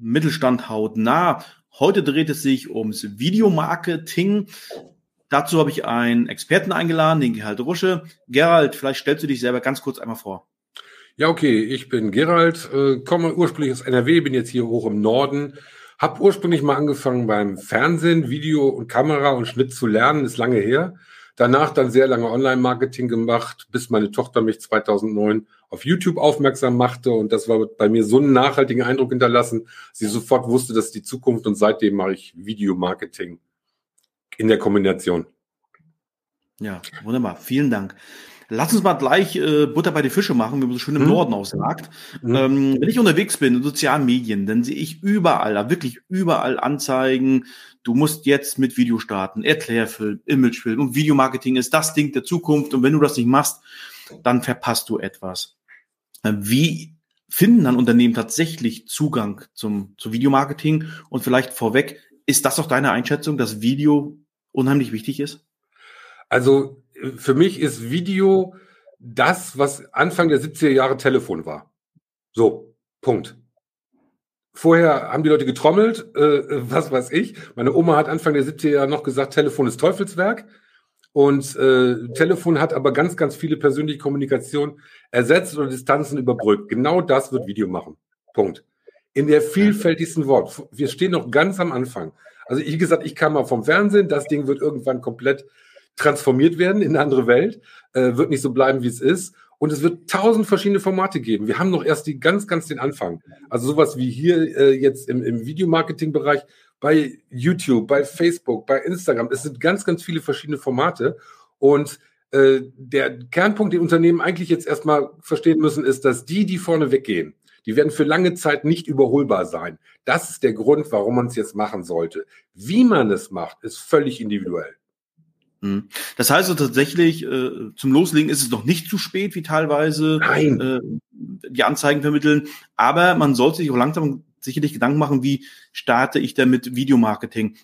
Mittelstand hautnah. Heute dreht es sich ums Videomarketing. Dazu habe ich einen Experten eingeladen, den Gerald Rusche. Gerald, vielleicht stellst du dich selber ganz kurz einmal vor. Ja, okay, ich bin Gerald, äh, komme ursprünglich aus NRW, bin jetzt hier hoch im Norden, habe ursprünglich mal angefangen beim Fernsehen, Video und Kamera und Schnitt zu lernen, ist lange her. Danach dann sehr lange Online-Marketing gemacht, bis meine Tochter mich 2009 auf YouTube aufmerksam machte und das war bei mir so einen nachhaltigen Eindruck hinterlassen, sie sofort wusste, dass die Zukunft und seitdem mache ich Videomarketing in der Kombination. Ja, wunderbar. Vielen Dank. Lass uns mal gleich äh, Butter bei die Fische machen, wie man so schön im hm. Norden aussagt. Hm. Ähm, wenn ich unterwegs bin in sozialen Medien, dann sehe ich überall, da wirklich überall Anzeigen. Du musst jetzt mit Video starten, Erklärfilm, Imagefilm und Videomarketing ist das Ding der Zukunft. Und wenn du das nicht machst, dann verpasst du etwas. Äh, wie finden dann Unternehmen tatsächlich Zugang zum, zum Videomarketing? Und vielleicht vorweg, ist das auch deine Einschätzung, dass Video unheimlich wichtig ist? Also für mich ist Video das, was Anfang der 70er Jahre Telefon war. So, Punkt. Vorher haben die Leute getrommelt, äh, was weiß ich. Meine Oma hat Anfang der 70er Jahre noch gesagt, Telefon ist Teufelswerk. Und äh, Telefon hat aber ganz, ganz viele persönliche Kommunikation ersetzt oder Distanzen überbrückt. Genau das wird Video machen. Punkt. In der vielfältigsten Wort. Wir stehen noch ganz am Anfang. Also, wie gesagt, ich kam mal vom Fernsehen. Das Ding wird irgendwann komplett transformiert werden in eine andere Welt, äh, wird nicht so bleiben, wie es ist. Und es wird tausend verschiedene Formate geben. Wir haben noch erst die ganz, ganz den Anfang. Also sowas wie hier äh, jetzt im, im Videomarketing-Bereich, bei YouTube, bei Facebook, bei Instagram. Es sind ganz, ganz viele verschiedene Formate. Und äh, der Kernpunkt, den Unternehmen eigentlich jetzt erstmal verstehen müssen, ist, dass die, die vorne weggehen, die werden für lange Zeit nicht überholbar sein. Das ist der Grund, warum man es jetzt machen sollte. Wie man es macht, ist völlig individuell. Hm. Das heißt also tatsächlich, äh, zum Loslegen ist es noch nicht zu spät, wie teilweise äh, die Anzeigen vermitteln, aber man sollte sich auch langsam sicherlich Gedanken machen, wie starte ich denn mit Videomarketing?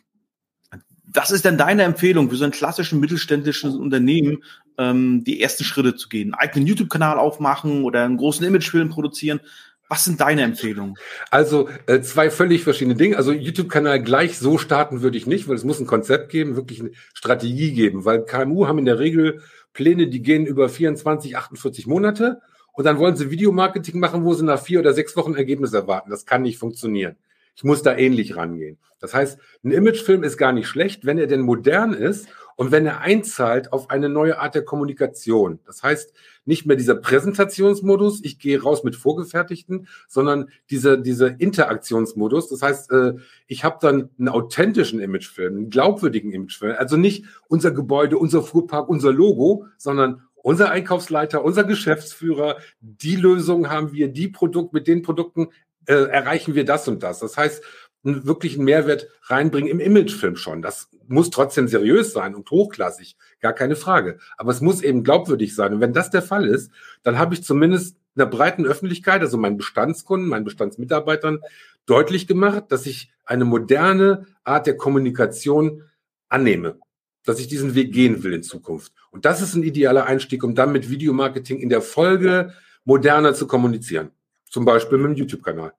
Was ist denn deine Empfehlung für so ein klassischen mittelständischen Unternehmen, ähm, die ersten Schritte zu gehen? Einen eigenen YouTube-Kanal aufmachen oder einen großen Imagefilm produzieren? Was sind deine Empfehlungen? Also äh, zwei völlig verschiedene Dinge. Also YouTube-Kanal gleich so starten würde ich nicht, weil es muss ein Konzept geben, wirklich eine Strategie geben, weil KMU haben in der Regel Pläne, die gehen über 24, 48 Monate und dann wollen sie Videomarketing machen, wo sie nach vier oder sechs Wochen Ergebnis erwarten. Das kann nicht funktionieren. Ich muss da ähnlich rangehen. Das heißt, ein Imagefilm ist gar nicht schlecht, wenn er denn modern ist und wenn er einzahlt auf eine neue Art der Kommunikation. Das heißt, nicht mehr dieser Präsentationsmodus, ich gehe raus mit Vorgefertigten, sondern dieser, dieser Interaktionsmodus. Das heißt, äh, ich habe dann einen authentischen Imagefilm, einen glaubwürdigen Imagefilm. Also nicht unser Gebäude, unser Fuhrpark, unser Logo, sondern unser Einkaufsleiter, unser Geschäftsführer, die Lösung haben wir, die Produkt, mit den Produkten äh, erreichen wir das und das. Das heißt, einen wirklichen Mehrwert reinbringen im Imagefilm schon. Das muss trotzdem seriös sein und hochklassig, gar keine Frage. Aber es muss eben glaubwürdig sein. Und wenn das der Fall ist, dann habe ich zumindest einer breiten Öffentlichkeit, also meinen Bestandskunden, meinen Bestandsmitarbeitern, deutlich gemacht, dass ich eine moderne Art der Kommunikation annehme dass ich diesen Weg gehen will in Zukunft. Und das ist ein idealer Einstieg, um dann mit Videomarketing in der Folge moderner zu kommunizieren. Zum Beispiel mit dem YouTube-Kanal.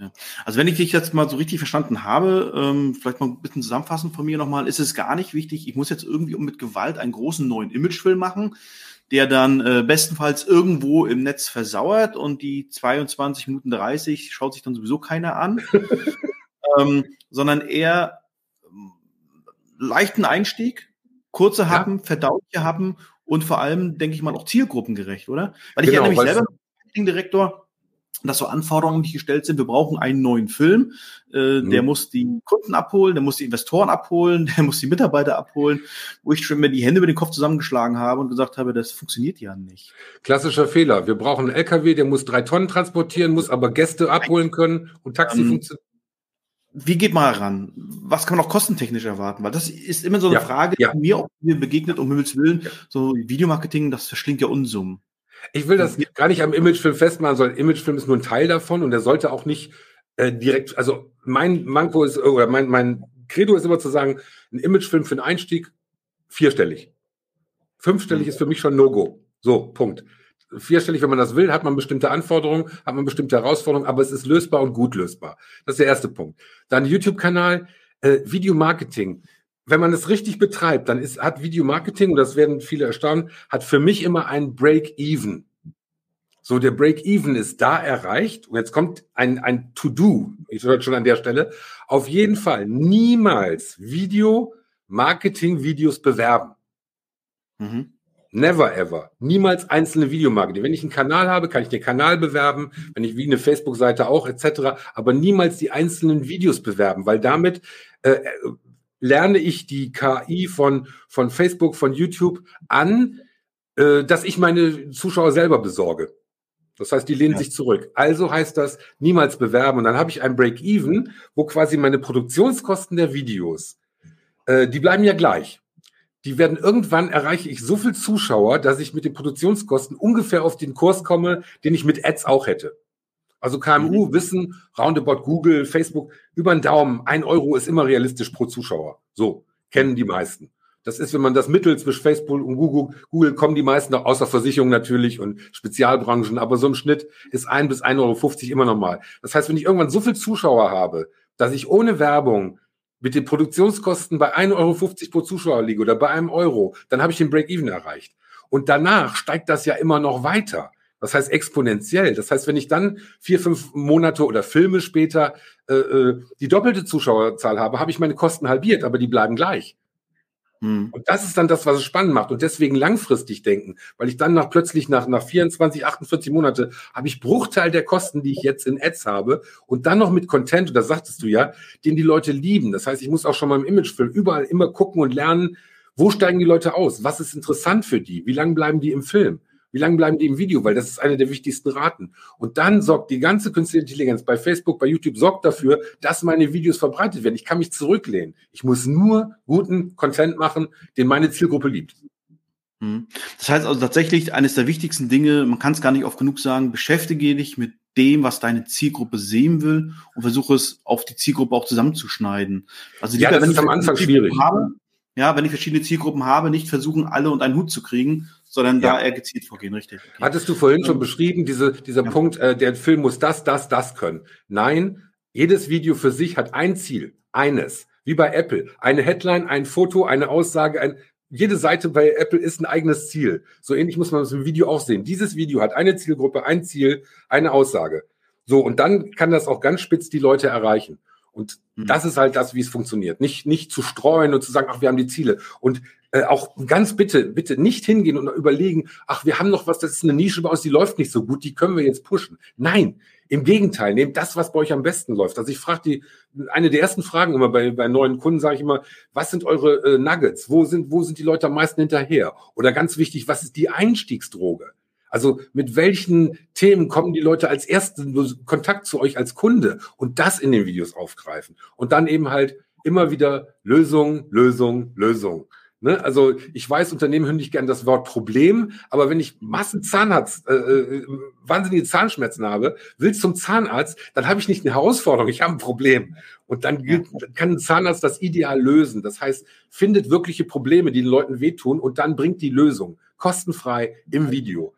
Ja. Also wenn ich dich jetzt mal so richtig verstanden habe, ähm, vielleicht mal ein bisschen zusammenfassen von mir nochmal, ist es gar nicht wichtig, ich muss jetzt irgendwie mit Gewalt einen großen neuen Imagefilm machen, der dann äh, bestenfalls irgendwo im Netz versauert und die 22 Minuten 30 schaut sich dann sowieso keiner an, ähm, sondern eher leichten Einstieg, kurze Happen, ja. verdauliche Happen und vor allem, denke ich mal, auch zielgruppengerecht, oder? Weil ich genau, erinnere mich selber, Direktor, dass so Anforderungen nicht gestellt sind. Wir brauchen einen neuen Film. Äh, mhm. Der muss die Kunden abholen, der muss die Investoren abholen, der muss die Mitarbeiter abholen, wo ich schon mir die Hände über den Kopf zusammengeschlagen habe und gesagt habe, das funktioniert ja nicht. Klassischer Fehler. Wir brauchen einen LKW, der muss drei Tonnen transportieren, muss aber Gäste abholen können und Taxi ähm, funktioniert. Wie geht man heran? Was kann man auch kostentechnisch erwarten? Weil das ist immer so eine ja, Frage, ja. die mir auch mir begegnet, um Himmels Willen. Ja. So Videomarketing, das verschlingt ja Unsummen. Ich will das gar nicht am Imagefilm festmachen, sondern Imagefilm ist nur ein Teil davon und der sollte auch nicht äh, direkt, also mein Manko ist, oder mein, mein Credo ist immer zu sagen, ein Imagefilm für einen Einstieg vierstellig. Fünfstellig mhm. ist für mich schon No-Go. So, Punkt. Vierstellig, wenn man das will, hat man bestimmte Anforderungen, hat man bestimmte Herausforderungen, aber es ist lösbar und gut lösbar. Das ist der erste Punkt. Dann YouTube-Kanal, äh, Videomarketing. Wenn man es richtig betreibt, dann ist, hat Videomarketing, und das werden viele erstaunen, hat für mich immer ein Break-Even. So, der Break-Even ist da erreicht. Und jetzt kommt ein, ein To-Do. Ich höre schon an der Stelle. Auf jeden Fall niemals Video-Marketing-Videos bewerben. Mhm. Never ever. Niemals einzelne Videomarketing. Wenn ich einen Kanal habe, kann ich den Kanal bewerben, wenn ich wie eine Facebook-Seite auch etc., aber niemals die einzelnen Videos bewerben, weil damit äh, lerne ich die KI von, von Facebook, von YouTube an, äh, dass ich meine Zuschauer selber besorge. Das heißt, die lehnen ja. sich zurück. Also heißt das, niemals bewerben. Und dann habe ich ein Break-Even, wo quasi meine Produktionskosten der Videos, äh, die bleiben ja gleich die werden irgendwann erreiche ich so viel Zuschauer, dass ich mit den Produktionskosten ungefähr auf den Kurs komme, den ich mit Ads auch hätte. Also KMU mhm. wissen, roundabout Google, Facebook, über den Daumen, ein Euro ist immer realistisch pro Zuschauer. So, kennen die meisten. Das ist, wenn man das Mittel zwischen Facebook und Google, Google kommen die meisten auch außer Versicherung natürlich und Spezialbranchen, aber so im Schnitt ist ein bis 1,50 Euro immer normal. Das heißt, wenn ich irgendwann so viel Zuschauer habe, dass ich ohne Werbung mit den Produktionskosten bei 1,50 Euro pro Zuschauer liege oder bei einem Euro, dann habe ich den Break-Even erreicht. Und danach steigt das ja immer noch weiter. Das heißt exponentiell. Das heißt, wenn ich dann vier, fünf Monate oder Filme später äh, äh die doppelte Zuschauerzahl habe, habe ich meine Kosten halbiert, aber die bleiben gleich. Hm. Und das ist dann das, was es spannend macht. Und deswegen langfristig denken, weil ich dann nach plötzlich nach, nach 24, 48 Monate habe ich Bruchteil der Kosten, die ich jetzt in Ads habe und dann noch mit Content, und das sagtest du ja, den die Leute lieben. Das heißt, ich muss auch schon mal im Imagefilm überall immer gucken und lernen, wo steigen die Leute aus? Was ist interessant für die? Wie lange bleiben die im Film? Wie lange bleiben die im Video? Weil das ist eine der wichtigsten Raten. Und dann sorgt die ganze künstliche Intelligenz bei Facebook, bei YouTube, sorgt dafür, dass meine Videos verbreitet werden. Ich kann mich zurücklehnen. Ich muss nur guten Content machen, den meine Zielgruppe liebt. Hm. Das heißt also tatsächlich, eines der wichtigsten Dinge, man kann es gar nicht oft genug sagen, beschäftige dich mit dem, was deine Zielgruppe sehen will und versuche es auf die Zielgruppe auch zusammenzuschneiden. Also ja, das wenn ist am Anfang schwierig. Habe, ja, wenn ich verschiedene Zielgruppen habe, nicht versuchen, alle unter einen Hut zu kriegen, sondern ja. da eher gezielt vorgehen, richtig. Okay. Hattest du vorhin schon beschrieben, diese, dieser ja. Punkt, äh, der Film muss das, das, das können. Nein, jedes Video für sich hat ein Ziel, eines. Wie bei Apple. Eine Headline, ein Foto, eine Aussage, ein, jede Seite bei Apple ist ein eigenes Ziel. So ähnlich muss man das im Video auch sehen. Dieses Video hat eine Zielgruppe, ein Ziel, eine Aussage. So, und dann kann das auch ganz spitz die Leute erreichen. Und mhm. das ist halt das, wie es funktioniert. Nicht, nicht zu streuen und zu sagen, ach, wir haben die Ziele. Und äh, auch ganz bitte, bitte nicht hingehen und überlegen, ach, wir haben noch was, das ist eine Nische bei uns, die läuft nicht so gut, die können wir jetzt pushen. Nein, im Gegenteil, nehmt das, was bei euch am besten läuft. Also ich frage die, eine der ersten Fragen immer bei, bei neuen Kunden, sage ich immer, was sind eure äh, Nuggets? Wo sind, wo sind die Leute am meisten hinterher? Oder ganz wichtig, was ist die Einstiegsdroge? Also mit welchen Themen kommen die Leute als ersten Kontakt zu euch als Kunde und das in den Videos aufgreifen und dann eben halt immer wieder Lösung, Lösung, Lösung. Ne? Also ich weiß, Unternehmen hören nicht gern das Wort Problem, aber wenn ich Massen Zahnarzt, äh, äh, wahnsinnige Zahnschmerzen habe, will zum Zahnarzt, dann habe ich nicht eine Herausforderung, ich habe ein Problem. Und dann kann ein Zahnarzt das ideal lösen. Das heißt, findet wirkliche Probleme, die den Leuten wehtun und dann bringt die Lösung kostenfrei im Video.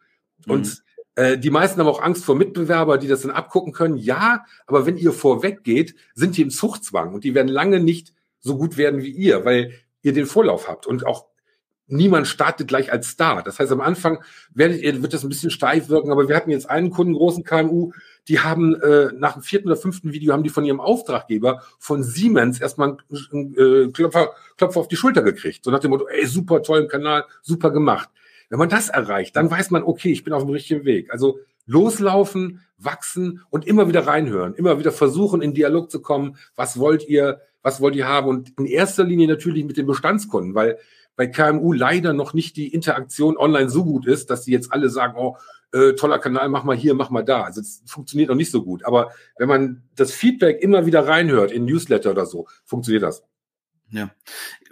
Und mhm. äh, die meisten haben auch Angst vor Mitbewerber, die das dann abgucken können. Ja, aber wenn ihr vorweg geht, sind die im Zuchtzwang und die werden lange nicht so gut werden wie ihr, weil ihr den Vorlauf habt und auch niemand startet gleich als Star. Das heißt, am Anfang werdet ihr, wird das ein bisschen steif wirken, aber wir hatten jetzt einen Kunden, großen KMU, die haben äh, nach dem vierten oder fünften Video haben die von ihrem Auftraggeber von Siemens erstmal einen äh, Klopfer, Klopfer auf die Schulter gekriegt. So nach dem Motto, ey, super toll im Kanal, super gemacht. Wenn man das erreicht, dann weiß man, okay, ich bin auf dem richtigen Weg. Also loslaufen, wachsen und immer wieder reinhören, immer wieder versuchen, in Dialog zu kommen. Was wollt ihr? Was wollt ihr haben? Und in erster Linie natürlich mit den Bestandskunden, weil bei KMU leider noch nicht die Interaktion online so gut ist, dass sie jetzt alle sagen, oh, äh, toller Kanal, mach mal hier, mach mal da. Also es funktioniert noch nicht so gut. Aber wenn man das Feedback immer wieder reinhört in Newsletter oder so, funktioniert das. Ja.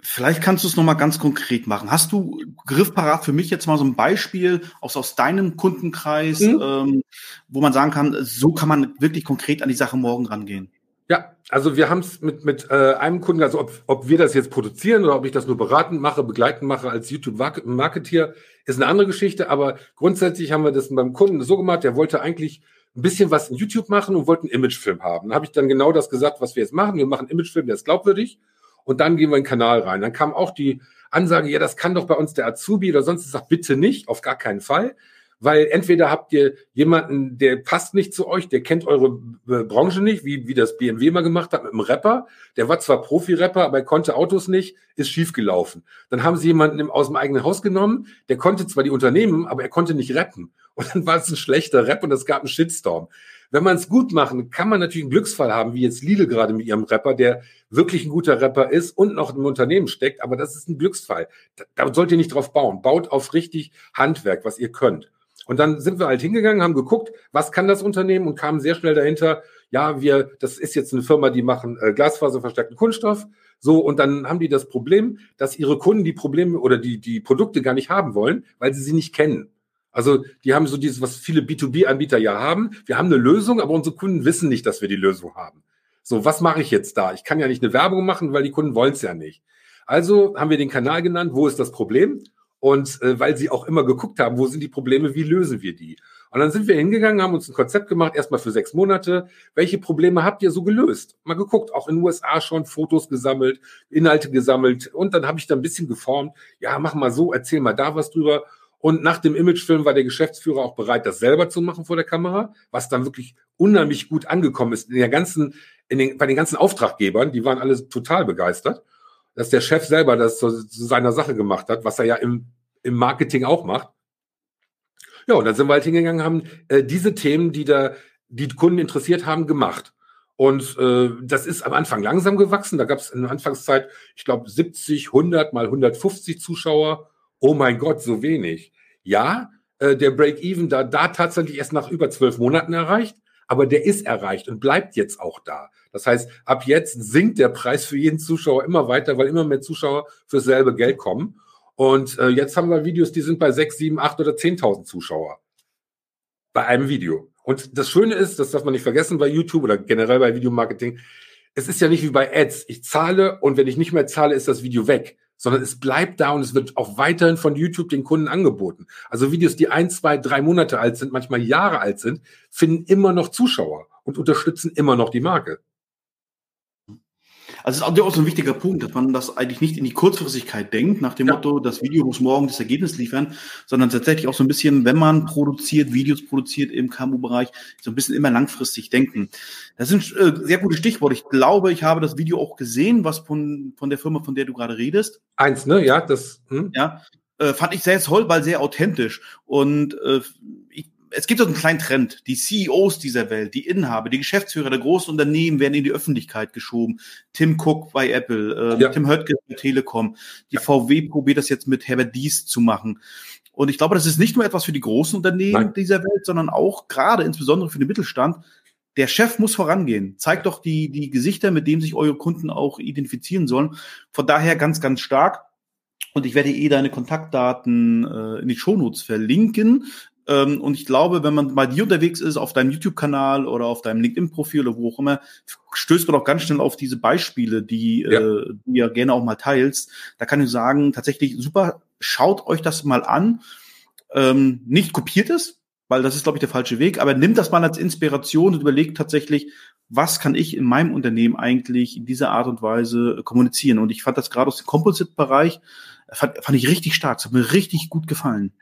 Vielleicht kannst du es nochmal ganz konkret machen. Hast du griffparat für mich jetzt mal so ein Beispiel aus, aus deinem Kundenkreis, mhm. ähm, wo man sagen kann, so kann man wirklich konkret an die Sache morgen rangehen? Ja, also wir haben es mit, mit äh, einem Kunden, also ob, ob wir das jetzt produzieren oder ob ich das nur beratend mache, begleitend mache als YouTube-Marketeer, ist eine andere Geschichte. Aber grundsätzlich haben wir das beim Kunden so gemacht, der wollte eigentlich ein bisschen was in YouTube machen und wollte einen Imagefilm haben. Da habe ich dann genau das gesagt, was wir jetzt machen. Wir machen einen Imagefilm, der ist glaubwürdig und dann gehen wir in den Kanal rein. Dann kam auch die Ansage, ja, das kann doch bei uns der Azubi oder sonst. Sage, bitte nicht, auf gar keinen Fall weil entweder habt ihr jemanden, der passt nicht zu euch, der kennt eure äh, Branche nicht, wie, wie das BMW mal gemacht hat mit einem Rapper. Der war zwar Profi-Rapper, aber er konnte Autos nicht, ist schiefgelaufen. Dann haben sie jemanden aus dem eigenen Haus genommen, der konnte zwar die Unternehmen, aber er konnte nicht rappen. Und dann war es ein schlechter Rap und es gab einen Shitstorm. Wenn man es gut machen, kann man natürlich einen Glücksfall haben, wie jetzt Lidl gerade mit ihrem Rapper, der wirklich ein guter Rapper ist und noch im Unternehmen steckt, aber das ist ein Glücksfall. Da, da sollt ihr nicht drauf bauen. Baut auf richtig Handwerk, was ihr könnt. Und dann sind wir halt hingegangen, haben geguckt, was kann das Unternehmen und kamen sehr schnell dahinter, ja, wir, das ist jetzt eine Firma, die machen äh, Glasfaserverstärkten Kunststoff. So, und dann haben die das Problem, dass ihre Kunden die Probleme oder die, die Produkte gar nicht haben wollen, weil sie sie nicht kennen. Also die haben so dieses, was viele B2B-Anbieter ja haben. Wir haben eine Lösung, aber unsere Kunden wissen nicht, dass wir die Lösung haben. So, was mache ich jetzt da? Ich kann ja nicht eine Werbung machen, weil die Kunden wollen es ja nicht. Also haben wir den Kanal genannt, wo ist das Problem? Und äh, weil sie auch immer geguckt haben, wo sind die Probleme, wie lösen wir die? Und dann sind wir hingegangen, haben uns ein Konzept gemacht, erstmal für sechs Monate. Welche Probleme habt ihr so gelöst? Mal geguckt, auch in den USA schon Fotos gesammelt, Inhalte gesammelt. Und dann habe ich da ein bisschen geformt. Ja, mach mal so, erzähl mal da was drüber. Und nach dem Imagefilm war der Geschäftsführer auch bereit, das selber zu machen vor der Kamera, was dann wirklich unheimlich gut angekommen ist in der ganzen, in den, bei den ganzen Auftraggebern. Die waren alle total begeistert dass der Chef selber das zu, zu seiner Sache gemacht hat, was er ja im, im Marketing auch macht. Ja, und dann sind wir halt hingegangen, haben äh, diese Themen, die da die Kunden interessiert haben, gemacht. Und äh, das ist am Anfang langsam gewachsen. Da gab es in der Anfangszeit, ich glaube, 70, 100 mal 150 Zuschauer. Oh mein Gott, so wenig. Ja, äh, der Break-Even da, da tatsächlich erst nach über zwölf Monaten erreicht, aber der ist erreicht und bleibt jetzt auch da. Das heißt, ab jetzt sinkt der Preis für jeden Zuschauer immer weiter, weil immer mehr Zuschauer für selbe Geld kommen. Und äh, jetzt haben wir Videos, die sind bei sechs, sieben, acht oder zehntausend Zuschauer bei einem Video. Und das Schöne ist, das darf man nicht vergessen bei YouTube oder generell bei Videomarketing, es ist ja nicht wie bei Ads. Ich zahle und wenn ich nicht mehr zahle, ist das Video weg, sondern es bleibt da und es wird auch weiterhin von YouTube den Kunden angeboten. Also Videos, die ein, zwei, drei Monate alt sind, manchmal Jahre alt sind, finden immer noch Zuschauer und unterstützen immer noch die Marke. Also es ist auch so ein wichtiger Punkt, dass man das eigentlich nicht in die Kurzfristigkeit denkt, nach dem ja. Motto, das Video muss morgen das Ergebnis liefern, sondern tatsächlich auch so ein bisschen, wenn man produziert, Videos produziert im KMU-Bereich, so ein bisschen immer langfristig denken. Das sind äh, sehr gute Stichworte. Ich glaube, ich habe das Video auch gesehen, was von, von der Firma, von der du gerade redest. Eins, ne? Ja, das. Hm? Ja, äh, fand ich sehr toll, weil sehr authentisch. Und äh, ich es gibt so einen kleinen Trend. Die CEOs dieser Welt, die Inhaber, die Geschäftsführer der großen Unternehmen werden in die Öffentlichkeit geschoben. Tim Cook bei Apple, äh, ja. Tim Höttges bei Telekom. Die ja. VW probiert das jetzt mit Herbert Dies zu machen. Und ich glaube, das ist nicht nur etwas für die großen Unternehmen Nein. dieser Welt, sondern auch gerade insbesondere für den Mittelstand. Der Chef muss vorangehen. Zeigt doch die, die Gesichter, mit denen sich eure Kunden auch identifizieren sollen. Von daher ganz, ganz stark. Und ich werde eh deine Kontaktdaten äh, in die Shownotes verlinken. Ähm, und ich glaube, wenn man bei dir unterwegs ist, auf deinem YouTube-Kanal oder auf deinem LinkedIn-Profil oder wo auch immer, stößt man auch ganz schnell auf diese Beispiele, die, ja. Äh, ja gerne auch mal teilst. Da kann ich sagen, tatsächlich super, schaut euch das mal an. Ähm, nicht kopiert es, weil das ist, glaube ich, der falsche Weg, aber nimmt das mal als Inspiration und überlegt tatsächlich, was kann ich in meinem Unternehmen eigentlich in dieser Art und Weise kommunizieren. Und ich fand das gerade aus dem Composite-Bereich, fand, fand ich richtig stark. Es hat mir richtig gut gefallen.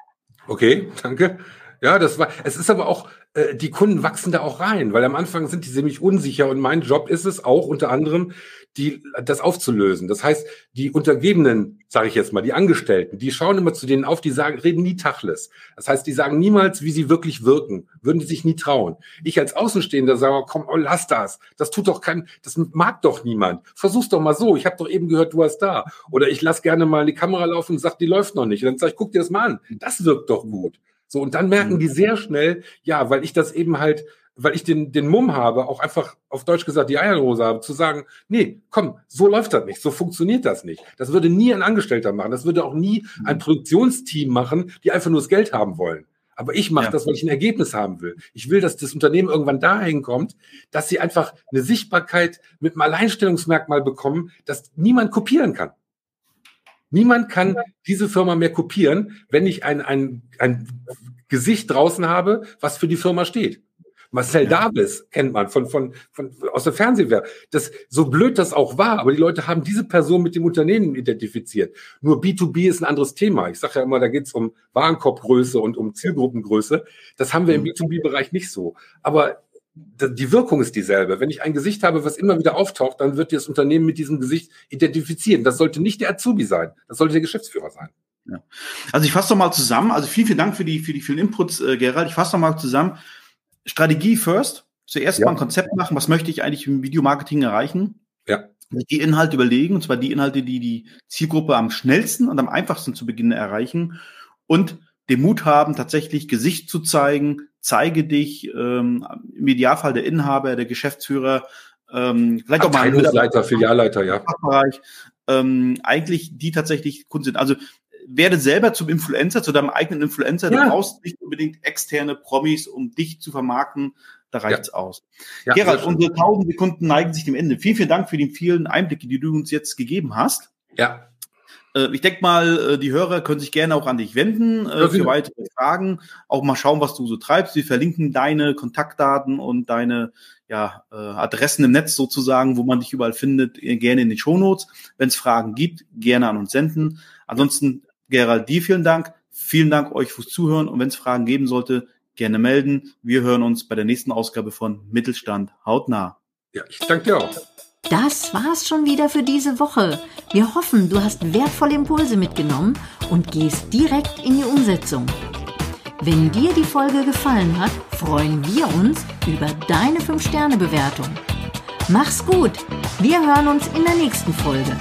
Okay, danke. Ja, das war, es ist aber auch, äh, die Kunden wachsen da auch rein, weil am Anfang sind die ziemlich unsicher und mein Job ist es auch unter anderem, die, das aufzulösen. Das heißt, die Untergebenen, sage ich jetzt mal, die Angestellten, die schauen immer zu denen auf, die sagen, reden nie Tachles. Das heißt, die sagen niemals, wie sie wirklich wirken, würden die sich nie trauen. Ich als Außenstehender sage, komm, oh, lass das. Das tut doch kein, das mag doch niemand. Versuch's doch mal so. Ich habe doch eben gehört, du hast da. Oder ich lass gerne mal die Kamera laufen und sag, die läuft noch nicht. Und dann sage ich, guck dir das mal an. Das wirkt doch gut. So, und dann merken Mhm. die sehr schnell, ja, weil ich das eben halt, weil ich den, den Mumm habe, auch einfach auf Deutsch gesagt die Eierhose habe, zu sagen, nee, komm, so läuft das nicht, so funktioniert das nicht. Das würde nie ein Angestellter machen, das würde auch nie ein Produktionsteam machen, die einfach nur das Geld haben wollen. Aber ich mache Ja. das, weil ich ein Ergebnis haben will. Ich will, dass das Unternehmen irgendwann dahin kommt, dass sie einfach eine Sichtbarkeit mit einem Alleinstellungsmerkmal bekommen, das niemand kopieren kann. Niemand kann diese Firma mehr kopieren, wenn ich ein, ein, ein Gesicht draußen habe, was für die Firma steht. Marcel Ja. Davis kennt man von, von, von, aus der Fernsehwerbung. Das, so blöd das auch war, aber die Leute haben diese Person mit dem Unternehmen identifiziert. Nur B2B ist ein anderes Thema. Ich sage ja immer, da geht es um Warenkorbgröße und um Zielgruppengröße. Das haben wir im Mhm. B2B-Bereich nicht so. Aber die Wirkung ist dieselbe. Wenn ich ein Gesicht habe, was immer wieder auftaucht, dann wird das Unternehmen mit diesem Gesicht identifizieren. Das sollte nicht der Azubi sein. Das sollte der Geschäftsführer sein. Also ich fasse doch mal zusammen. Also vielen, vielen Dank für die, für die vielen Inputs, äh, Gerald. Ich fasse doch mal zusammen. Strategie first. Zuerst Ja. mal ein Konzept machen. Was möchte ich eigentlich im Videomarketing erreichen? Ja. Die Inhalte überlegen, und zwar die Inhalte, die die Zielgruppe am schnellsten und am einfachsten zu Beginn erreichen. Und den Mut haben, tatsächlich Gesicht zu zeigen. Zeige dich, ähm, im Idealfall der Inhaber, der Geschäftsführer, ähm, vielleicht auch mal ein Filialleiter, ja. Fachbereich, ähm, eigentlich die tatsächlich Kunden sind. Also werde selber zum Influencer, zu deinem eigenen Influencer. Ja. Du brauchst nicht unbedingt externe Promis, um dich zu vermarkten. Da reicht's aus. ja Gerald, unsere tausend Sekunden neigen sich dem Ende. Vielen, vielen Dank für die vielen Einblicke, die du uns jetzt gegeben hast. ja, Äh, Ich denke mal, äh, die Hörer können sich gerne auch an dich wenden äh, Ja, für sicher. weitere Fragen. Auch mal schauen, was du so treibst. Wir verlinken deine Kontaktdaten und deine ja, Adressen im Netz sozusagen, wo man dich überall findet, gerne in den Shownotes. Wenn es Fragen gibt, gerne an uns senden. Ansonsten, Gerald, dir vielen Dank. Vielen Dank euch fürs Zuhören. Und wenn es Fragen geben sollte, gerne melden. Wir hören uns bei der nächsten Ausgabe von Mittelstand hautnah. ja, ich danke dir auch. Das war's schon wieder für diese Woche. Wir hoffen, du hast wertvolle Impulse mitgenommen und gehst direkt in die Umsetzung. Wenn dir die Folge gefallen hat, freuen wir uns über deine 5-Sterne-Bewertung. Mach's gut. Wir hören uns in der nächsten Folge.